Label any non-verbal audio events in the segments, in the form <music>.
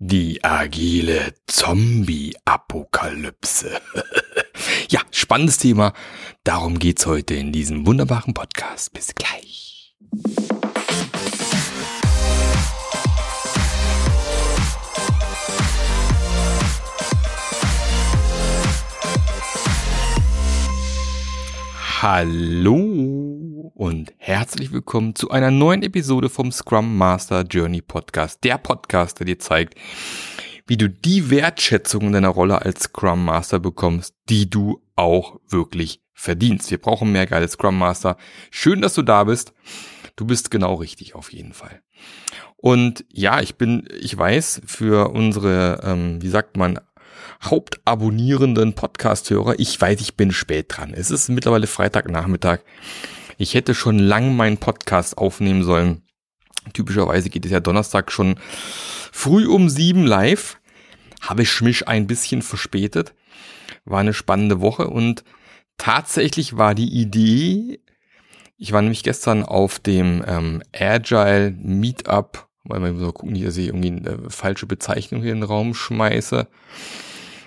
Die agile Zombie-Apokalypse. <laughs> ja, spannendes Thema. Darum geht's heute in diesem wunderbaren Podcast. Bis gleich. Hallo und herzlich willkommen zu einer neuen Episode vom Scrum Master Journey Podcast. Der Podcast, der dir zeigt, wie du die Wertschätzung in deiner Rolle als Scrum Master bekommst, die du auch wirklich verdienst. Wir brauchen mehr geile Scrum Master. Schön, dass du da bist. Du bist genau richtig auf jeden Fall. Und ja, ich bin, ich weiß, für unsere, ähm, wie sagt man, hauptabonnierenden Podcast-Hörer, ich weiß, ich bin spät dran. Es ist mittlerweile Freitagnachmittag. Ich hätte schon lang meinen Podcast aufnehmen sollen. Typischerweise geht es ja Donnerstag schon früh um sieben live. Habe ich mich ein bisschen verspätet. War eine spannende Woche und tatsächlich war die Idee, ich war nämlich gestern auf dem ähm, Agile Meetup, weil wir mal gucken, dass ich irgendwie eine falsche Bezeichnung hier in den Raum schmeiße.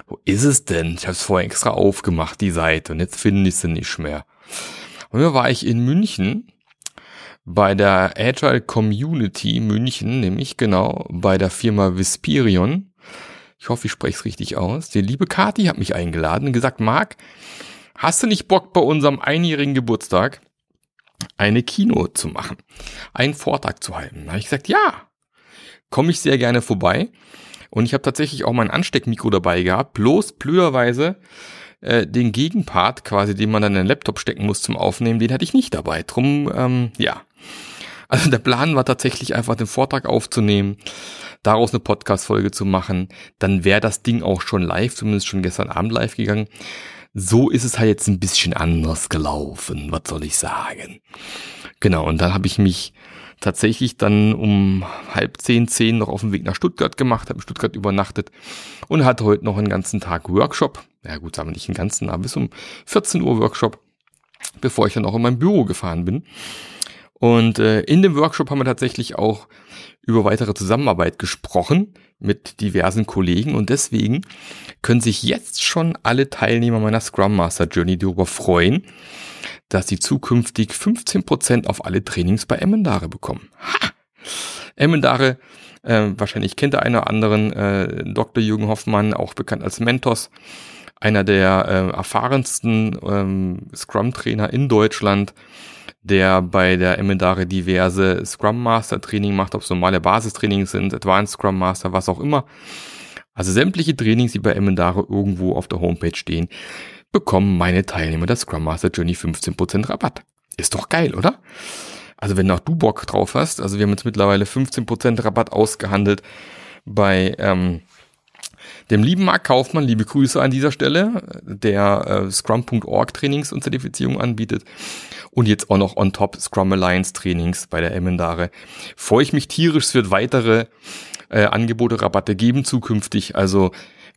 Wo ist es denn? Ich habe es vorher extra aufgemacht, die Seite, und jetzt finde ich sie nicht mehr. Da war ich in München bei der Agile Community München, nämlich genau bei der Firma Vispirion. Ich hoffe, ich spreche es richtig aus. Die liebe Kati hat mich eingeladen und gesagt, Marc, hast du nicht Bock bei unserem einjährigen Geburtstag eine Kino zu machen, einen Vortrag zu halten? Da habe ich gesagt, ja, komme ich sehr gerne vorbei. Und ich habe tatsächlich auch mein Ansteckmikro dabei gehabt, bloß blöderweise äh, den Gegenpart quasi, den man dann in den Laptop stecken muss zum Aufnehmen, den hatte ich nicht dabei. Drum, ähm, ja. Also der Plan war tatsächlich einfach den Vortrag aufzunehmen, daraus eine Podcast-Folge zu machen. Dann wäre das Ding auch schon live, zumindest schon gestern Abend live gegangen. So ist es halt jetzt ein bisschen anders gelaufen, was soll ich sagen. Genau, und dann habe ich mich tatsächlich dann um halb zehn, zehn noch auf dem Weg nach Stuttgart gemacht, habe in Stuttgart übernachtet und hatte heute noch einen ganzen Tag Workshop. Ja gut, sagen wir nicht den ganzen, aber bis um 14 Uhr Workshop, bevor ich dann auch in mein Büro gefahren bin. Und äh, in dem Workshop haben wir tatsächlich auch über weitere Zusammenarbeit gesprochen mit diversen Kollegen und deswegen können sich jetzt schon alle Teilnehmer meiner Scrum Master Journey darüber freuen, dass sie zukünftig 15% auf alle Trainings bei Emendare bekommen. Ha! Emendare, äh, wahrscheinlich kennt der eine oder anderen äh, Dr. Jürgen Hoffmann, auch bekannt als Mentos, einer der äh, erfahrensten ähm, Scrum-Trainer in Deutschland, der bei der Emendare diverse Scrum Master Training macht, ob es normale Basistrainings sind, Advanced Scrum Master, was auch immer. Also sämtliche Trainings, die bei Emendare irgendwo auf der Homepage stehen, bekommen meine Teilnehmer der Scrum Master Journey 15% Rabatt. Ist doch geil, oder? Also wenn auch du Bock drauf hast, also wir haben jetzt mittlerweile 15% Rabatt ausgehandelt bei ähm, dem lieben Marc Kaufmann, liebe Grüße an dieser Stelle, der äh, Scrum.org Trainings und Zertifizierung anbietet und jetzt auch noch on top Scrum Alliance Trainings bei der Emendare. Freue ich mich tierisch, es wird weitere äh, Angebote, Rabatte geben zukünftig, also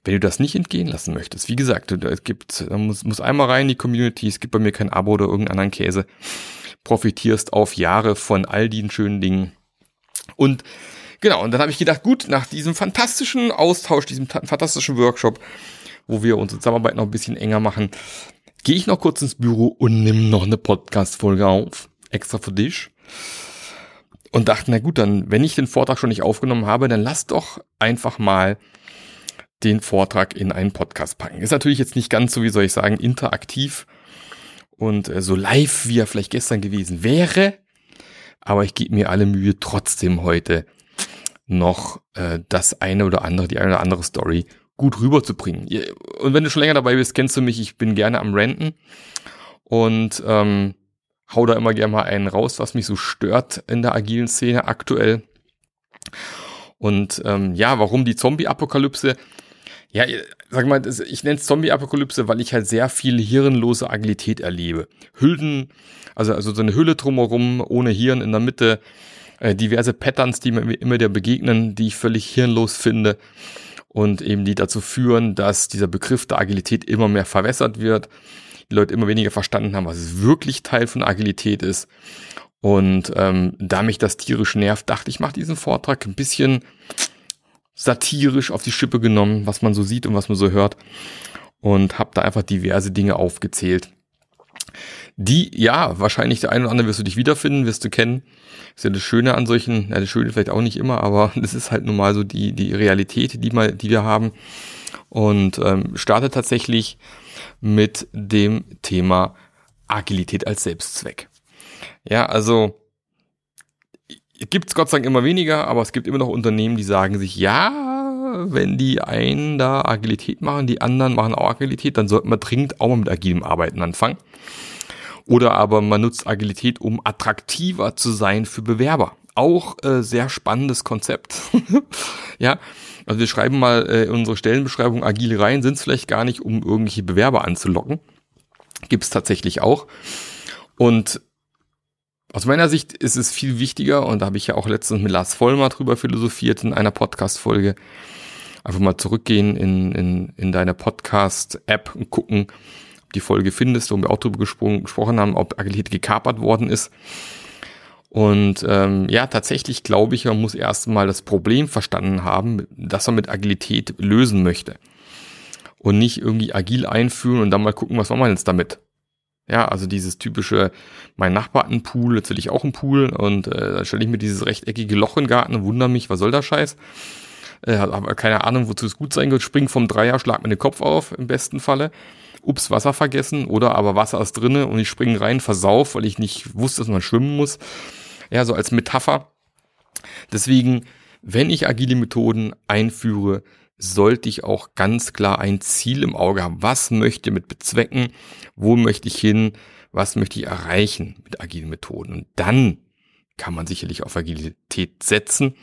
wenn du das nicht entgehen lassen möchtest, wie gesagt, es gibt, muss, muss einmal rein in die Community, es gibt bei mir kein Abo oder irgendeinen anderen Käse, profitierst auf Jahre von all den schönen Dingen. Und genau, und dann habe ich gedacht, gut, nach diesem fantastischen Austausch, diesem fantastischen Workshop, wo wir unsere Zusammenarbeit noch ein bisschen enger machen, gehe ich noch kurz ins Büro und nimm noch eine Podcast-Folge auf, extra für dich. Und dachte, na gut, dann, wenn ich den Vortrag schon nicht aufgenommen habe, dann lass doch einfach mal den Vortrag in einen Podcast packen. Ist natürlich jetzt nicht ganz so, wie soll ich sagen, interaktiv und äh, so live, wie er vielleicht gestern gewesen wäre. Aber ich gebe mir alle Mühe, trotzdem heute noch äh, das eine oder andere, die eine oder andere Story gut rüberzubringen. Und wenn du schon länger dabei bist, kennst du mich, ich bin gerne am Renten und ähm, hau da immer gerne mal einen raus, was mich so stört in der agilen Szene aktuell. Und ähm, ja, warum die Zombie-Apokalypse? Ja, sag mal, ich nenne es Zombie-Apokalypse, weil ich halt sehr viel hirnlose Agilität erlebe. Hüllen, also, also so eine Hülle drumherum, ohne Hirn in der Mitte, äh, diverse Patterns, die mir immer wieder begegnen, die ich völlig hirnlos finde und eben die dazu führen, dass dieser Begriff der Agilität immer mehr verwässert wird, die Leute immer weniger verstanden haben, was es wirklich Teil von Agilität ist. Und ähm, da mich das tierisch nervt, dachte ich, mache diesen Vortrag ein bisschen satirisch auf die Schippe genommen, was man so sieht und was man so hört und habe da einfach diverse Dinge aufgezählt. Die, ja, wahrscheinlich der eine oder andere wirst du dich wiederfinden, wirst du kennen. ist ja das Schöne an solchen, ja, das Schöne vielleicht auch nicht immer, aber <laughs> das ist halt nun mal so die, die Realität, die, mal, die wir haben. Und ähm, starte tatsächlich mit dem Thema Agilität als Selbstzweck. Ja, also gibt's Gott sei Dank immer weniger, aber es gibt immer noch Unternehmen, die sagen sich, ja, wenn die einen da Agilität machen, die anderen machen auch Agilität, dann sollte man dringend auch mal mit agilem Arbeiten anfangen. Oder aber man nutzt Agilität, um attraktiver zu sein für Bewerber. Auch äh, sehr spannendes Konzept. <laughs> ja, also wir schreiben mal äh, unsere Stellenbeschreibung agil rein, sind es vielleicht gar nicht, um irgendwelche Bewerber anzulocken. Gibt es tatsächlich auch. Und aus meiner Sicht ist es viel wichtiger, und da habe ich ja auch letztens mit Lars Vollmer drüber philosophiert in einer Podcast-Folge, einfach mal zurückgehen in, in, in deine Podcast-App und gucken, die Folge findest, wo wir auch drüber gesprochen haben, ob Agilität gekapert worden ist. Und ähm, ja, tatsächlich glaube ich, man muss erstmal das Problem verstanden haben, dass man mit Agilität lösen möchte. Und nicht irgendwie agil einführen und dann mal gucken, was machen wir jetzt damit. Ja, also dieses typische, mein Nachbar hat einen Pool, jetzt will ich auch einen Pool und äh, dann stelle ich mir dieses rechteckige Loch im Garten und wundere mich, was soll der Scheiß? äh, aber keine Ahnung, wozu es gut sein wird, spring vom Dreier, schlag mir den Kopf auf, im besten Falle. Ups, Wasser vergessen oder aber Wasser ist drinne und ich springe rein, versauf, weil ich nicht wusste, dass man schwimmen muss. Ja, so als Metapher. Deswegen, wenn ich agile Methoden einführe, sollte ich auch ganz klar ein Ziel im Auge haben. Was möchte ich mit bezwecken? Wo möchte ich hin? Was möchte ich erreichen mit agilen Methoden? Und dann kann man sicherlich auf Agilität setzen.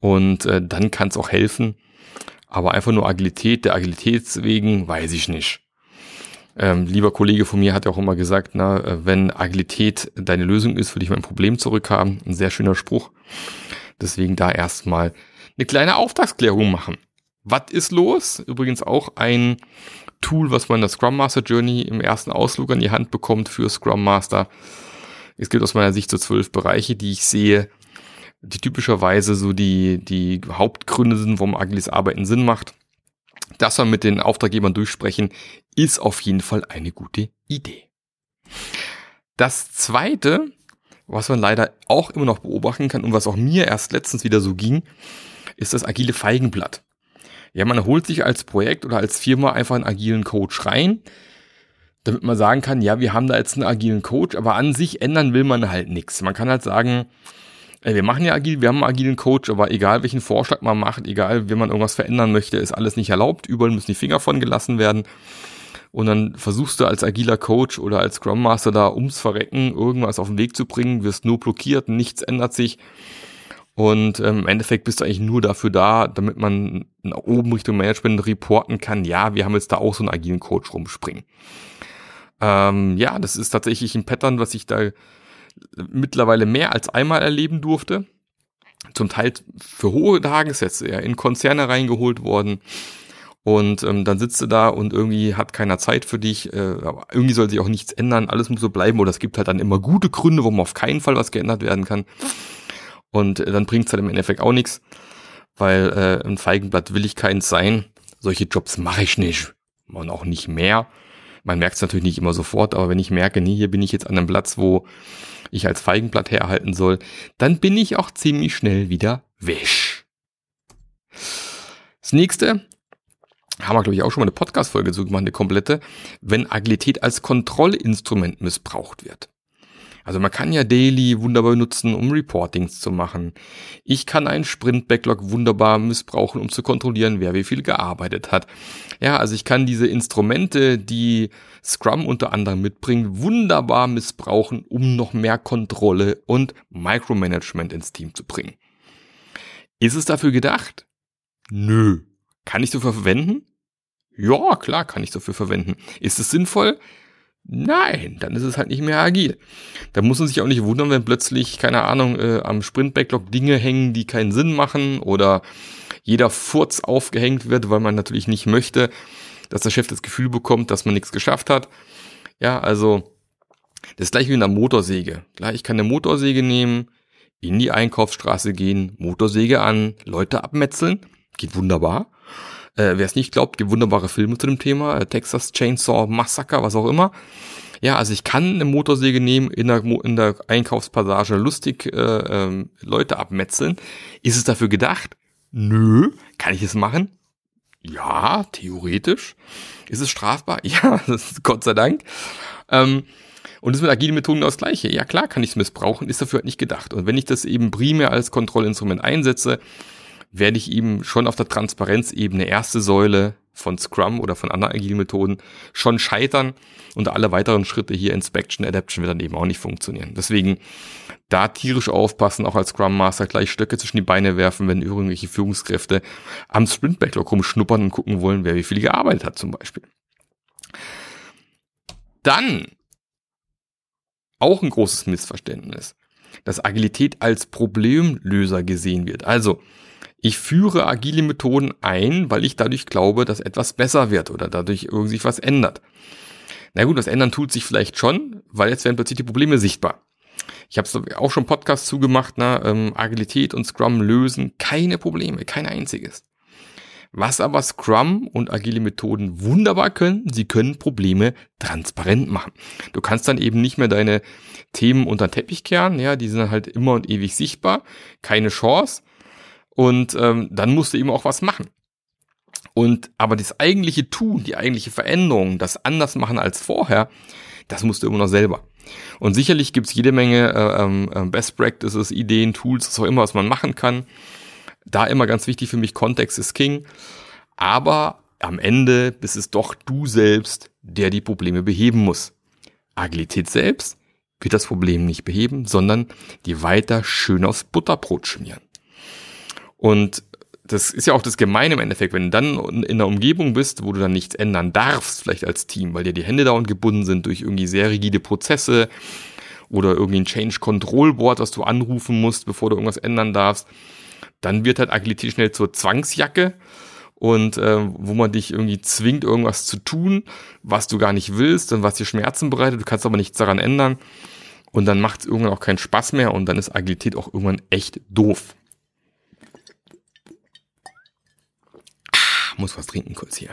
Und äh, dann kann es auch helfen. Aber einfach nur Agilität, der Agilitäts wegen, weiß ich nicht. Ähm, lieber Kollege von mir hat ja auch immer gesagt, na, äh, wenn Agilität deine Lösung ist, würde ich mein Problem zurückhaben. Ein sehr schöner Spruch. Deswegen da erstmal eine kleine Auftragsklärung machen. Was ist los? Übrigens auch ein Tool, was man in der Scrum Master Journey im ersten Ausflug an die Hand bekommt für Scrum Master. Es gibt aus meiner Sicht so zwölf Bereiche, die ich sehe, die typischerweise so die, die Hauptgründe sind, warum agiles Arbeiten Sinn macht. Das wir mit den Auftraggebern durchsprechen, ist auf jeden Fall eine gute Idee. Das zweite, was man leider auch immer noch beobachten kann und was auch mir erst letztens wieder so ging, ist das agile Feigenblatt. Ja, man holt sich als Projekt oder als Firma einfach einen agilen Coach rein, damit man sagen kann, ja, wir haben da jetzt einen agilen Coach, aber an sich ändern will man halt nichts. Man kann halt sagen, wir machen ja agil, wir haben einen agilen Coach, aber egal welchen Vorschlag man macht, egal wie man irgendwas verändern möchte, ist alles nicht erlaubt. Überall müssen die Finger von gelassen werden. Und dann versuchst du als agiler Coach oder als Scrum Master da ums Verrecken irgendwas auf den Weg zu bringen, wirst nur blockiert, nichts ändert sich. Und ähm, im Endeffekt bist du eigentlich nur dafür da, damit man nach oben Richtung Management reporten kann, ja, wir haben jetzt da auch so einen agilen Coach rumspringen. Ähm, ja, das ist tatsächlich ein Pattern, was ich da mittlerweile mehr als einmal erleben durfte. Zum Teil für hohe Tagessätze, ja, in Konzerne reingeholt worden. Und ähm, dann sitzt du da und irgendwie hat keiner Zeit für dich. Äh, irgendwie soll sich auch nichts ändern. Alles muss so bleiben. Oder es gibt halt dann immer gute Gründe, warum auf keinen Fall was geändert werden kann. Und äh, dann bringt es halt im Endeffekt auch nichts. Weil äh, ein Feigenblatt will ich keins sein. Solche Jobs mache ich nicht. Und auch nicht mehr. Man merkt es natürlich nicht immer sofort, aber wenn ich merke, nee, hier bin ich jetzt an einem Platz, wo ich als Feigenblatt herhalten soll, dann bin ich auch ziemlich schnell wieder wäsch. Das nächste, haben wir glaube ich auch schon mal eine Podcast-Folge zu gemacht, eine komplette, wenn Agilität als Kontrollinstrument missbraucht wird. Also man kann ja Daily wunderbar nutzen, um Reportings zu machen. Ich kann einen Sprint-Backlog wunderbar missbrauchen, um zu kontrollieren, wer wie viel gearbeitet hat. Ja, also ich kann diese Instrumente, die Scrum unter anderem mitbringt, wunderbar missbrauchen, um noch mehr Kontrolle und Micromanagement ins Team zu bringen. Ist es dafür gedacht? Nö. Kann ich dafür verwenden? Ja, klar kann ich dafür verwenden. Ist es sinnvoll? Nein, dann ist es halt nicht mehr agil. Da muss man sich auch nicht wundern, wenn plötzlich, keine Ahnung, äh, am Sprint-Backlog Dinge hängen, die keinen Sinn machen oder jeder Furz aufgehängt wird, weil man natürlich nicht möchte, dass der Chef das Gefühl bekommt, dass man nichts geschafft hat. Ja, also das ist gleich wie in der Motorsäge. Klar, ich kann eine Motorsäge nehmen, in die Einkaufsstraße gehen, Motorsäge an, Leute abmetzeln. geht wunderbar. Äh, Wer es nicht glaubt, gibt wunderbare Filme zu dem Thema. Äh, Texas Chainsaw Massacre, was auch immer. Ja, also ich kann eine Motorsäge nehmen, in der, in der Einkaufspassage lustig äh, ähm, Leute abmetzeln. Ist es dafür gedacht? Nö. Kann ich es machen? Ja, theoretisch. Ist es strafbar? <laughs> Ja, Gott sei Dank. Ähm, und das mit agilen Methoden das gleiche. Ja klar kann ich es missbrauchen, ist dafür halt nicht gedacht. Und wenn ich das eben primär als Kontrollinstrument einsetze, werde ich eben schon auf der Transparenzebene erste Säule von Scrum oder von anderen agilen Methoden schon scheitern und alle weiteren Schritte hier Inspection, Adaption wird dann eben auch nicht funktionieren. Deswegen da tierisch aufpassen, auch als Scrum Master gleich Stöcke zwischen die Beine werfen, wenn irgendwelche Führungskräfte am Sprint Backlog rumschnuppern und gucken wollen, wer wie viel gearbeitet hat zum Beispiel. Dann auch ein großes Missverständnis, dass Agilität als Problemlöser gesehen wird. Also, ich führe agile Methoden ein, weil ich dadurch glaube, dass etwas besser wird oder dadurch irgendwie was ändert. Na gut, das Ändern tut sich vielleicht schon, weil jetzt werden plötzlich die Probleme sichtbar. Ich habe auch schon Podcasts zugemacht, na, ähm, Agilität und Scrum lösen keine Probleme, kein einziges. Was aber Scrum und agile Methoden wunderbar können, sie können Probleme transparent machen. Du kannst dann eben nicht mehr deine Themen unter den Teppich kehren, ja, die sind halt immer und ewig sichtbar, keine Chance. Und ähm, dann musst du eben auch was machen. Und aber das eigentliche Tun, die eigentliche Veränderung, das anders machen als vorher, das musst du immer noch selber. Und sicherlich gibt's jede Menge äh, ähm, äh, Best Practices, Ideen, Tools, was auch immer, was man machen kann. Da immer ganz wichtig für mich, Kontext ist King. Aber am Ende bist es doch du selbst, der die Probleme beheben muss. Agilität selbst wird das Problem nicht beheben, sondern die weiter schön aufs Butterbrot schmieren. Und das ist ja auch das Gemeine im Endeffekt, wenn du dann in einer Umgebung bist, wo du dann nichts ändern darfst, vielleicht als Team, weil dir die Hände dauernd gebunden sind durch irgendwie sehr rigide Prozesse oder irgendwie ein Change Control Board, was du anrufen musst, bevor du irgendwas ändern darfst, dann wird halt Agilität schnell zur Zwangsjacke und äh, wo man dich irgendwie zwingt, irgendwas zu tun, was du gar nicht willst und was dir Schmerzen bereitet, du kannst aber nichts daran ändern und dann macht es irgendwann auch keinen Spaß mehr und dann ist Agilität auch irgendwann echt doof. Muss was trinken kurz hier.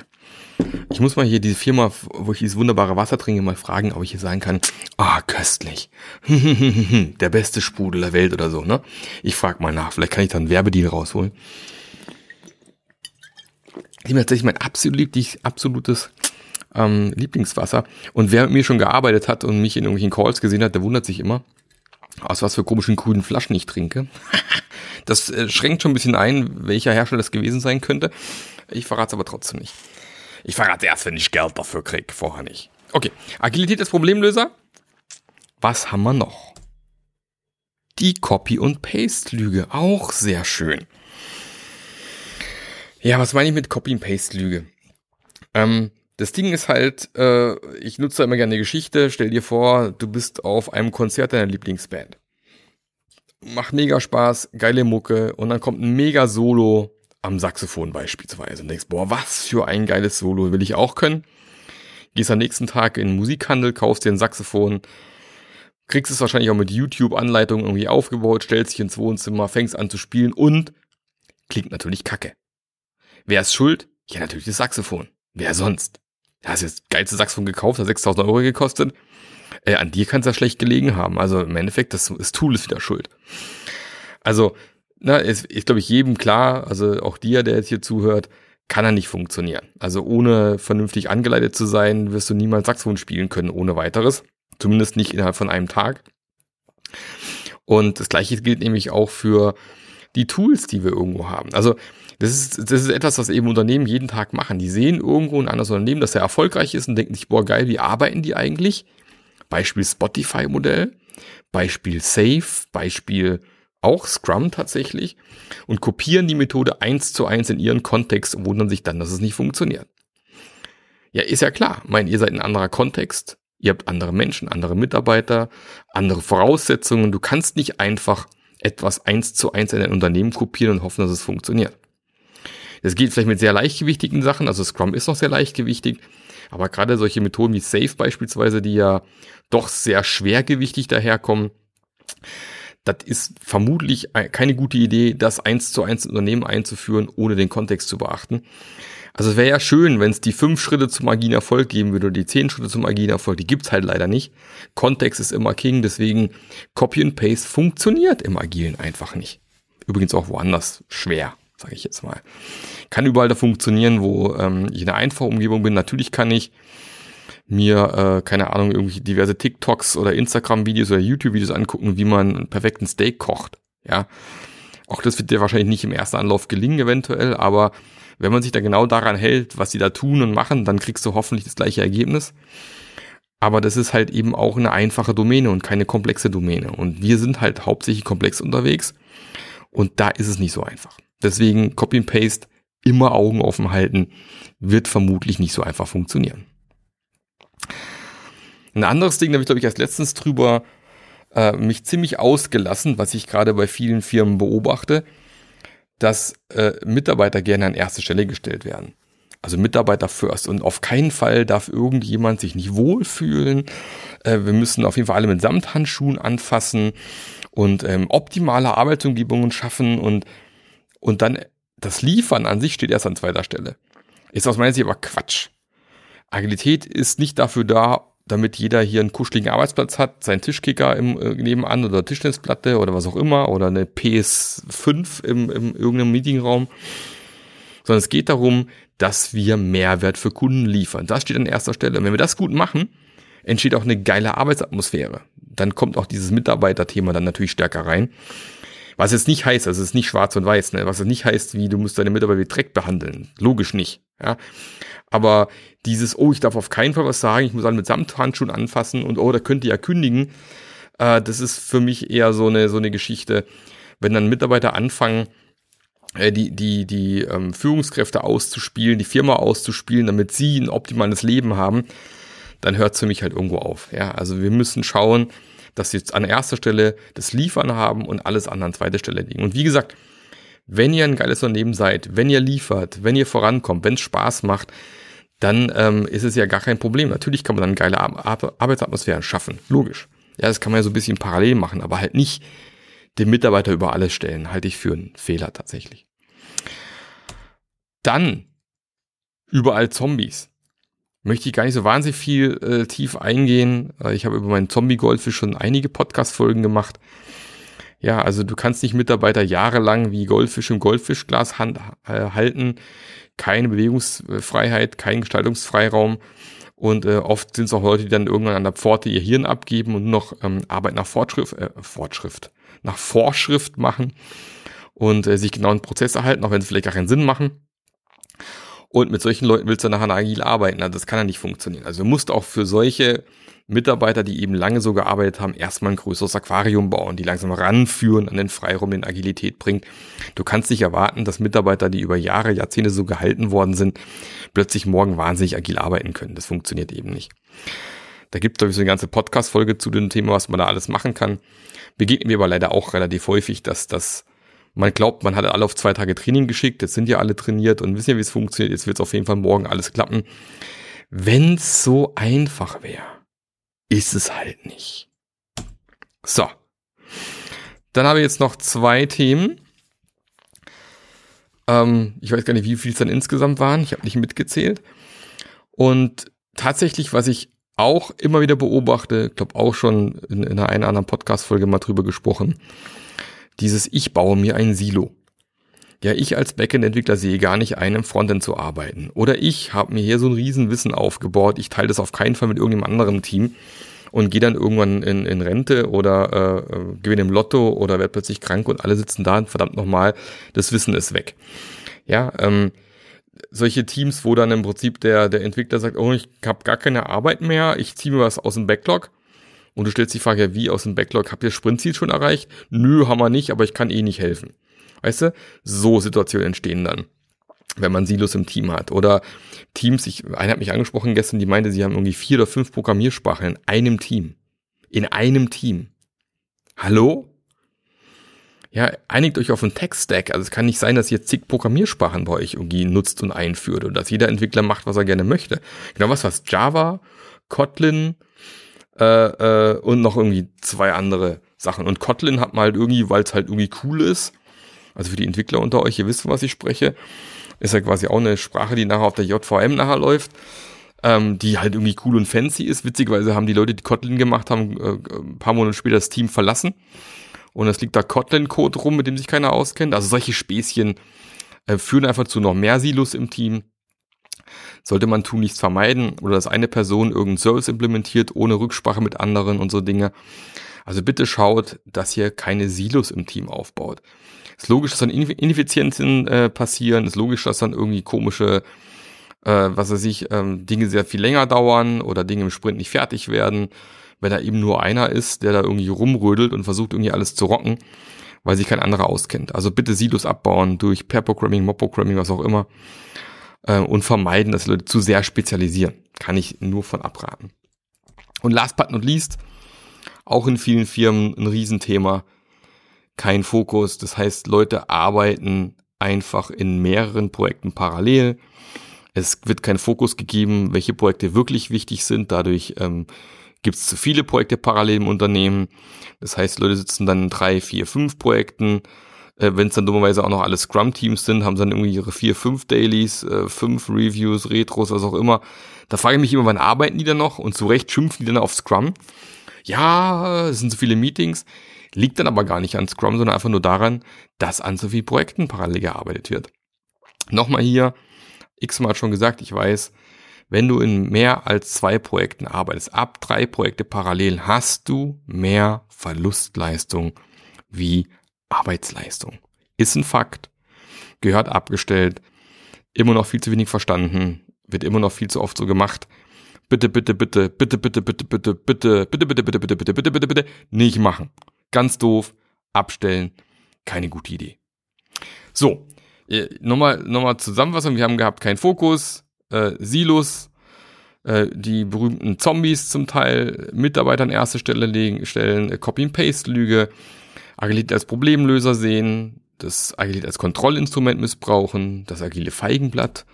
Ich muss mal hier diese Firma, wo ich dieses wunderbare Wasser trinke, mal fragen, ob ich hier sagen kann, ah, oh, köstlich. <laughs> der beste Sprudel der Welt oder so, ne? Ich frag mal nach, vielleicht kann ich da einen Werbedeal rausholen. Das ist tatsächlich mein absolut, absolutes ähm, Lieblingswasser. Und wer mit mir schon gearbeitet hat und mich in irgendwelchen Calls gesehen hat, der wundert sich immer, aus was für komischen grünen Flaschen ich trinke. <laughs> das äh, schränkt schon ein bisschen ein, welcher Hersteller das gewesen sein könnte. Ich verrate es aber trotzdem nicht. Ich verrate erst, wenn ich Geld dafür krieg, vorher nicht. Okay, Agilität ist Problemlöser. Was haben wir noch? Die Copy- und Paste-Lüge, auch sehr schön. Ja, was meine ich mit Copy- und Paste-Lüge? Ähm, das Ding ist halt, äh, ich nutze immer gerne eine Geschichte. Stell dir vor, du bist auf einem Konzert deiner Lieblingsband. Macht mega Spaß, geile Mucke und dann kommt ein mega Solo am Saxophon beispielsweise und denkst, boah, was für ein geiles Solo will ich auch können. Gehst am nächsten Tag in den Musikhandel, kaufst dir ein Saxophon, kriegst es wahrscheinlich auch mit YouTube-Anleitungen irgendwie aufgebaut, stellst dich ins Wohnzimmer, fängst an zu spielen und klingt natürlich kacke. Wer ist schuld? Ja, natürlich das Saxophon. Wer sonst? Du hast jetzt geilste Saxophon gekauft, hat 6000 Euro gekostet. Äh, an dir kann es ja schlecht gelegen haben. Also im Endeffekt, das, das Tool ist wieder schuld. Also na, ist, ist glaube ich jedem klar, also auch dir, der jetzt hier zuhört, kann er nicht funktionieren. Also ohne vernünftig angeleitet zu sein, wirst du niemals Saxophon spielen können ohne weiteres. Zumindest nicht innerhalb von einem Tag. Und das gleiche gilt nämlich auch für die Tools, die wir irgendwo haben. Also das ist, das ist etwas, was eben Unternehmen jeden Tag machen. Die sehen irgendwo ein anderes Unternehmen, das sehr erfolgreich ist und denken sich, boah, geil, wie arbeiten die eigentlich? Beispiel Spotify-Modell, Beispiel Safe, Beispiel auch Scrum tatsächlich und kopieren die Methode eins zu eins in ihren Kontext und wundern sich dann, dass es nicht funktioniert. Ja, ist ja klar. Ich meine, ihr seid ein anderer Kontext, ihr habt andere Menschen, andere Mitarbeiter, andere Voraussetzungen. Du kannst nicht einfach etwas eins zu eins in ein Unternehmen kopieren und hoffen, dass es funktioniert. Das geht vielleicht mit sehr leichtgewichtigen Sachen, also Scrum ist noch sehr leichtgewichtig, aber gerade solche Methoden wie Safe beispielsweise, die ja doch sehr schwergewichtig daherkommen, das ist vermutlich keine gute Idee, das eins zu eins Unternehmen einzuführen, ohne den Kontext zu beachten. Also es wäre ja schön, wenn es die fünf Schritte zum agilen Erfolg geben würde oder die zehn Schritte zum agilen Erfolg. Die gibt's halt leider nicht. Kontext ist immer King, deswegen Copy and Paste funktioniert im Agilen einfach nicht. Übrigens auch woanders schwer, sage ich jetzt mal. Kann überall da funktionieren, wo ähm, ich in einer einfachen Umgebung bin. Natürlich kann ich mir, äh, keine Ahnung, irgendwie diverse TikToks oder Instagram-Videos oder YouTube-Videos angucken, wie man einen perfekten Steak kocht. Ja. Auch das wird dir wahrscheinlich nicht im ersten Anlauf gelingen, eventuell, aber wenn man sich da genau daran hält, was sie da tun und machen, dann kriegst du hoffentlich das gleiche Ergebnis. Aber das ist halt eben auch eine einfache Domäne und keine komplexe Domäne. Und wir sind halt hauptsächlich komplex unterwegs. Und da ist es nicht so einfach. Deswegen Copy and Paste immer Augen offen halten, wird vermutlich nicht so einfach funktionieren. Ein anderes Ding, da habe ich glaube ich erst letztens drüber äh, mich ziemlich ausgelassen, was ich gerade bei vielen Firmen beobachte, dass äh, Mitarbeiter gerne an erste Stelle gestellt werden. Also Mitarbeiter first. Und auf keinen Fall darf irgendjemand sich nicht wohlfühlen. Äh, wir müssen auf jeden Fall alle mit Samthandschuhen anfassen und ähm, optimale Arbeitsumgebungen schaffen und, und dann das Liefern an sich steht erst an zweiter Stelle. Ist aus meiner Sicht aber Quatsch. Agilität ist nicht dafür da, damit jeder hier einen kuscheligen Arbeitsplatz hat, seinen Tischkicker im äh, nebenan oder Tischtennisplatte oder was auch immer oder eine PS5 im, im irgendeinem Meetingraum, sondern es geht darum, dass wir Mehrwert für Kunden liefern. Das steht an erster Stelle. Und wenn wir das gut machen, entsteht auch eine geile Arbeitsatmosphäre. Dann kommt auch dieses Mitarbeiterthema dann natürlich stärker rein. Was jetzt nicht heißt, also es ist nicht schwarz und weiß, ne? was es nicht heißt, wie du musst deine Mitarbeiter wie Dreck behandeln. Logisch nicht. Ja? Aber dieses, oh, ich darf auf keinen Fall was sagen, ich muss alle mit Samthandschuhen anfassen und oh, da könnt ihr ja kündigen, äh, das ist für mich eher so eine, so eine Geschichte, wenn dann Mitarbeiter anfangen, äh, die, die, die ähm, Führungskräfte auszuspielen, die Firma auszuspielen, damit sie ein optimales Leben haben, dann hört es für mich halt irgendwo auf. Ja, also wir müssen schauen, dass sie jetzt an erster Stelle das Liefern haben und alles andere an zweiter Stelle liegen. Und wie gesagt, wenn ihr ein geiles Unternehmen seid, wenn ihr liefert, wenn ihr vorankommt, wenn es Spaß macht, dann ähm, ist es ja gar kein Problem. Natürlich kann man dann geile Ar Ar Arbeitsatmosphären schaffen. Logisch. Ja, das kann man ja so ein bisschen parallel machen, aber halt nicht den Mitarbeiter über alles stellen. Halte ich für einen Fehler tatsächlich. Dann überall Zombies. Möchte ich gar nicht so wahnsinnig viel äh, tief eingehen. Äh, ich habe über meinen Zombie-Goldfisch schon einige Podcast-Folgen gemacht. Ja, also du kannst nicht Mitarbeiter jahrelang wie Goldfisch im Goldfischglas hand, äh, halten. Keine Bewegungsfreiheit, kein Gestaltungsfreiraum. Und äh, oft sind es auch Leute, die dann irgendwann an der Pforte ihr Hirn abgeben und nur noch ähm, Arbeit nach Fortschrift, äh, Fortschrift, nach Vorschrift machen und äh, sich genau einen Prozess erhalten, auch wenn sie vielleicht gar keinen Sinn machen. Und mit solchen Leuten willst du nachher agil arbeiten. Also das kann ja nicht funktionieren. Also du musst auch für solche Mitarbeiter, die eben lange so gearbeitet haben, erstmal ein größeres Aquarium bauen, die langsam ranführen an den Freiraum, den Agilität bringt. Du kannst nicht erwarten, dass Mitarbeiter, die über Jahre, Jahrzehnte so gehalten worden sind, plötzlich morgen wahnsinnig agil arbeiten können. Das funktioniert eben nicht. Da gibt es, glaube ich, so eine ganze Podcast-Folge zu dem Thema, was man da alles machen kann. Begegnen wir aber leider auch relativ häufig, dass das man glaubt, man hat alle auf zwei Tage Training geschickt, jetzt sind ja alle trainiert und wissen ja, wie es funktioniert, jetzt wird es auf jeden Fall morgen alles klappen. Wenn es so einfach wäre, ist es halt nicht. So. Dann habe ich jetzt noch zwei Themen. Ähm, ich weiß gar nicht, wie viel es dann insgesamt waren. Ich habe nicht mitgezählt. Und tatsächlich, was ich auch immer wieder beobachte, glaube auch schon in, in einer anderen Podcast-Folge mal drüber gesprochen, dieses Ich baue mir ein Silo. Ja, ich als Backend-Entwickler sehe gar nicht ein, im Frontend zu arbeiten. Oder ich habe mir hier so ein Riesenwissen aufgebaut. Ich teile das auf keinen Fall mit irgendeinem anderen Team und gehe dann irgendwann in, in Rente oder äh, äh gewinne im Lotto oder werde plötzlich krank und alle sitzen da und verdammt nochmal, das Wissen ist weg. Ja, ähm, solche Teams, wo dann im Prinzip der, der Entwickler sagt, oh, ich habe gar keine Arbeit mehr, ich ziehe mir was aus dem Backlog und du stellst die Frage, wie aus dem Backlog, habt ihr Sprintziel schon erreicht? Nö, haben wir nicht, aber ich kann eh nicht helfen. Weißt du? So Situationen entstehen dann, wenn man Silos im Team hat. Oder Teams, ich, einer hat mich angesprochen gestern, die meinte, sie haben irgendwie vier oder fünf Programmiersprachen in einem Team. In einem Team. Hallo? Ja, einigt euch auf einen Tech-Stack. Also es kann nicht sein, dass ihr zig Programmiersprachen bei euch irgendwie nutzt und einführt und dass jeder Entwickler macht, was er gerne möchte. Genau was, was Java, Kotlin, äh, äh, und noch irgendwie zwei andere Sachen. Und Kotlin hat mal halt irgendwie, weil es halt irgendwie cool ist, also für die Entwickler unter euch, ihr wisst, was ich spreche, ist ja quasi auch eine Sprache, die nachher auf der JVM nachher läuft, ähm, die halt irgendwie cool und fancy ist. Witzigerweise haben die Leute, die Kotlin gemacht haben, äh, ein paar Monate später das Team verlassen. Und es liegt da Kotlin-Code rum, mit dem sich keiner auskennt. Also solche Späßchen äh, führen einfach zu noch mehr Silos im Team. Sollte man tun, nichts vermeiden oder dass eine Person irgendeinen Service implementiert, ohne Rücksprache mit anderen und so Dinge. Also bitte schaut, dass ihr keine Silos im Team aufbaut. Ist logisch, dass dann Ineffizienzen äh, passieren. Ist logisch, dass dann irgendwie komische, äh, was weiß ich, ähm, Dinge sehr viel länger dauern oder Dinge im Sprint nicht fertig werden. Wenn da eben nur einer ist, der da irgendwie rumrödelt und versucht irgendwie alles zu rocken, weil sich kein anderer auskennt. Also bitte Silos abbauen durch Pair-Programming, Mob-Programming, was auch immer. Äh, und vermeiden, dass Leute zu sehr spezialisieren. Kann ich nur von abraten. Und last but not least, auch in vielen Firmen ein Riesenthema, kein Fokus. Das heißt, Leute arbeiten einfach in mehreren Projekten parallel. Es wird kein Fokus gegeben, welche Projekte wirklich wichtig sind. Dadurch ähm, gibt es zu viele Projekte parallel im Unternehmen. Das heißt, Leute sitzen dann in drei, vier, fünf Projekten. Äh, Wenn es dann dummerweise auch noch alle Scrum-Teams sind, haben sie dann irgendwie ihre vier, fünf Dailies, äh, fünf Reviews, Retros, was auch immer. Da frage ich mich immer, wann arbeiten die denn noch? Und zu Recht schimpfen die dann auf Scrum. Ja, es sind so viele Meetings. Liegt dann aber gar nicht an Scrum, sondern einfach nur daran, dass an so vielen Projekten parallel gearbeitet wird. Nochmal hier, x-mal schon gesagt, ich weiß, wenn du in mehr als zwei Projekten arbeitest, ab drei Projekte parallel, hast du mehr Verlustleistung wie Arbeitsleistung. Ist ein Fakt, gehört abgestellt, immer noch viel zu wenig verstanden, wird immer noch viel zu oft so gemacht. Bitte, bitte, bitte, bitte, bitte, bitte, bitte, bitte, bitte, bitte, bitte, bitte, bitte, bitte, bitte, bitte, nicht machen. Ganz doof. Abstellen. Keine gute Idee. So. Nochmal, nochmal Zusammenfassung. Wir haben gehabt kein Fokus, äh, Silos, äh, die berühmten Zombies zum Teil, Mitarbeiter an erste Stelle legen, stellen, äh, Copy-and-Paste-Lüge, Agilität als Problemlöser sehen, das Agilität als Kontrollinstrument missbrauchen, das agile Feigenblatt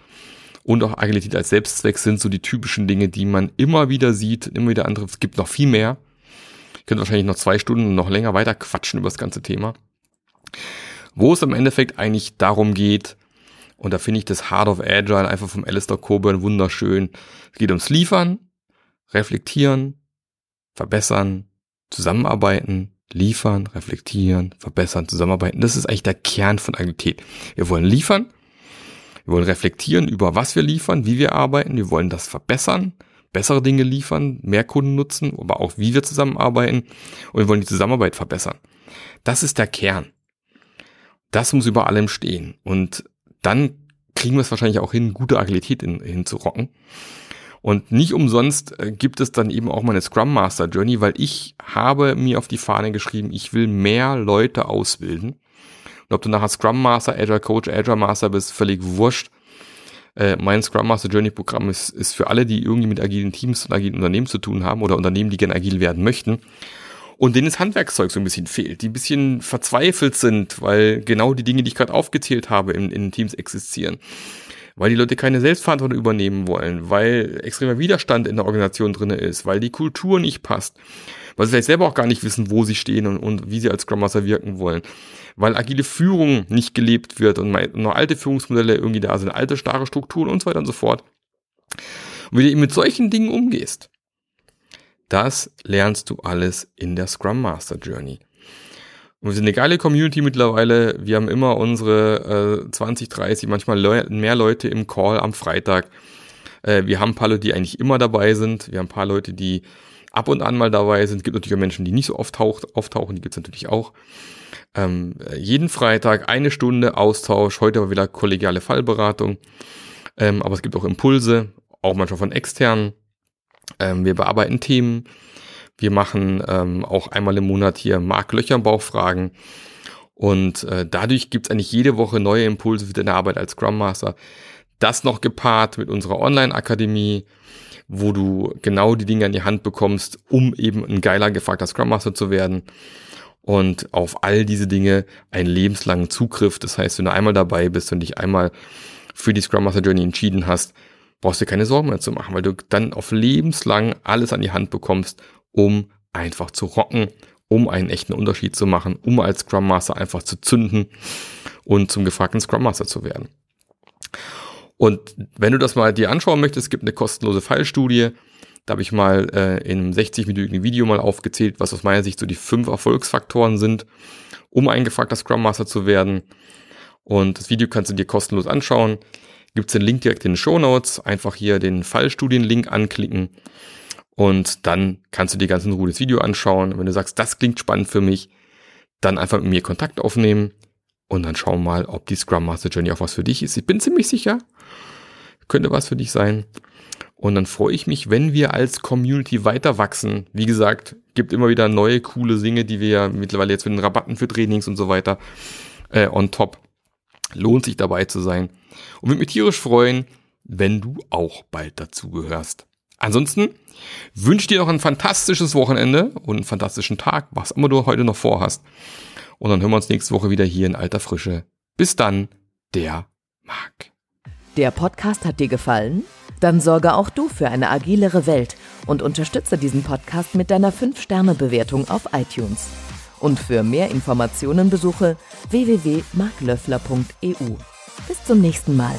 und auch Agilität als Selbstzweck sind so die typischen Dinge, die man immer wieder sieht, immer wieder andere. Es gibt noch viel mehr. Ich könnte wahrscheinlich noch zwei Stunden noch länger weiter quatschen über das ganze Thema. Wo es am Endeffekt eigentlich darum geht, und da finde ich das Heart of Agile einfach vom Alistair Coburn wunderschön. Es geht ums Liefern, reflektieren, verbessern, zusammenarbeiten, liefern, reflektieren, verbessern, zusammenarbeiten. Das ist eigentlich der Kern von Agilität. Wir wollen liefern, wir wollen reflektieren über was wir liefern, wie wir arbeiten, wir wollen das verbessern, bessere Dinge liefern, mehr Kunden nutzen, aber auch wie wir zusammenarbeiten und wir wollen die Zusammenarbeit verbessern. Das ist der Kern. Das muss über allem stehen und dann kriegen wir es wahrscheinlich auch hin, gute Agilität in, hinzurocken. Und nicht umsonst äh, gibt es dann eben auch meine Scrum Master Journey, weil ich habe mir auf die Fahne geschrieben, ich will mehr Leute ausbilden. Und ob du nachher Scrum Master, Agile Coach, Agile Master bist, völlig wurscht. Äh, mein Scrum Master Journey Programm ist, ist für alle, die irgendwie mit agilen Teams und agilen Unternehmen zu tun haben oder Unternehmen, die gerne agil werden möchten und denen das Handwerkszeug so ein bisschen fehlt, die ein bisschen verzweifelt sind, weil genau die Dinge, die ich gerade aufgezählt habe, in, in Teams existieren. Weil die Leute keine Selbstverantwortung übernehmen wollen, weil extremer Widerstand in der Organisation drinne ist, weil die Kultur nicht passt, weil sie vielleicht selber auch gar nicht wissen, wo sie stehen und, und wie sie als Scrum Master wirken wollen, weil agile Führung nicht gelebt wird und noch alte Führungsmodelle irgendwie da sind, alte starre Strukturen und so weiter und so fort. Und wie du mit solchen Dingen umgehst, das lernst du alles in der Scrum Master Journey. Und wir sind eine geile Community mittlerweile. Wir haben immer unsere äh, 20, 30, manchmal le mehr Leute im Call am Freitag. Äh, wir haben ein paar Leute, die eigentlich immer dabei sind. Wir haben ein paar Leute, die ab und an mal dabei sind. Es gibt natürlich auch Menschen, die nicht so oft taucht, auftauchen, die gibt es natürlich auch. Ähm, jeden Freitag eine Stunde Austausch, heute aber wieder kollegiale Fallberatung. Ähm, aber es gibt auch Impulse, auch manchmal von externen. Ähm, wir bearbeiten Themen. Wir machen ähm, auch einmal im Monat hier Marklöcher im Bauchfragen. Und äh, dadurch gibt es eigentlich jede Woche neue Impulse für deine Arbeit als Scrum Master. Das noch gepaart mit unserer Online-Akademie, wo du genau die Dinge an die Hand bekommst, um eben ein geiler, gefragter Scrum Master zu werden. Und auf all diese Dinge einen lebenslangen Zugriff. Das heißt, wenn du einmal dabei bist und dich einmal für die Scrum Master Journey entschieden hast, brauchst du dir keine Sorgen mehr zu machen, weil du dann auf lebenslang alles an die Hand bekommst, um einfach zu rocken um einen echten Unterschied zu machen, um als Scrum Master einfach zu zünden und zum gefragten Scrum Master zu werden. Und wenn du das mal dir anschauen möchtest, es gibt eine kostenlose Fallstudie. Da habe ich mal äh, in einem 60-minütigen Video mal aufgezählt, was aus meiner Sicht so die fünf Erfolgsfaktoren sind, um ein gefragter Scrum Master zu werden. Und das Video kannst du dir kostenlos anschauen. Gibt es den Link direkt in den Show Notes. Einfach hier den Fallstudien-Link anklicken. Und dann kannst du dir ganz in Ruhe das Video anschauen. Und wenn du sagst, das klingt spannend für mich, dann einfach mit mir Kontakt aufnehmen. Und dann schauen wir mal, ob die Scrum Master Journey auch was für dich ist. Ich bin ziemlich sicher, könnte was für dich sein. Und dann freue ich mich, wenn wir als Community weiter wachsen. Wie gesagt, gibt immer wieder neue coole Dinge, die wir ja mittlerweile jetzt mit den Rabatten für Trainings und so weiter äh, on top. Lohnt sich dabei zu sein. Und würde mich tierisch freuen, wenn du auch bald dazu gehörst. Ansonsten wünsche dir noch ein fantastisches Wochenende und einen fantastischen Tag, was immer du heute noch vorhast. Und dann hören wir uns nächste Woche wieder hier in alter Frische. Bis dann, der Marc. Der Podcast hat dir gefallen? Dann sorge auch du für eine agilere Welt und unterstütze diesen Podcast mit deiner 5-Sterne-Bewertung auf iTunes. Und für mehr Informationen besuche www.marklöffler.eu. Bis zum nächsten Mal.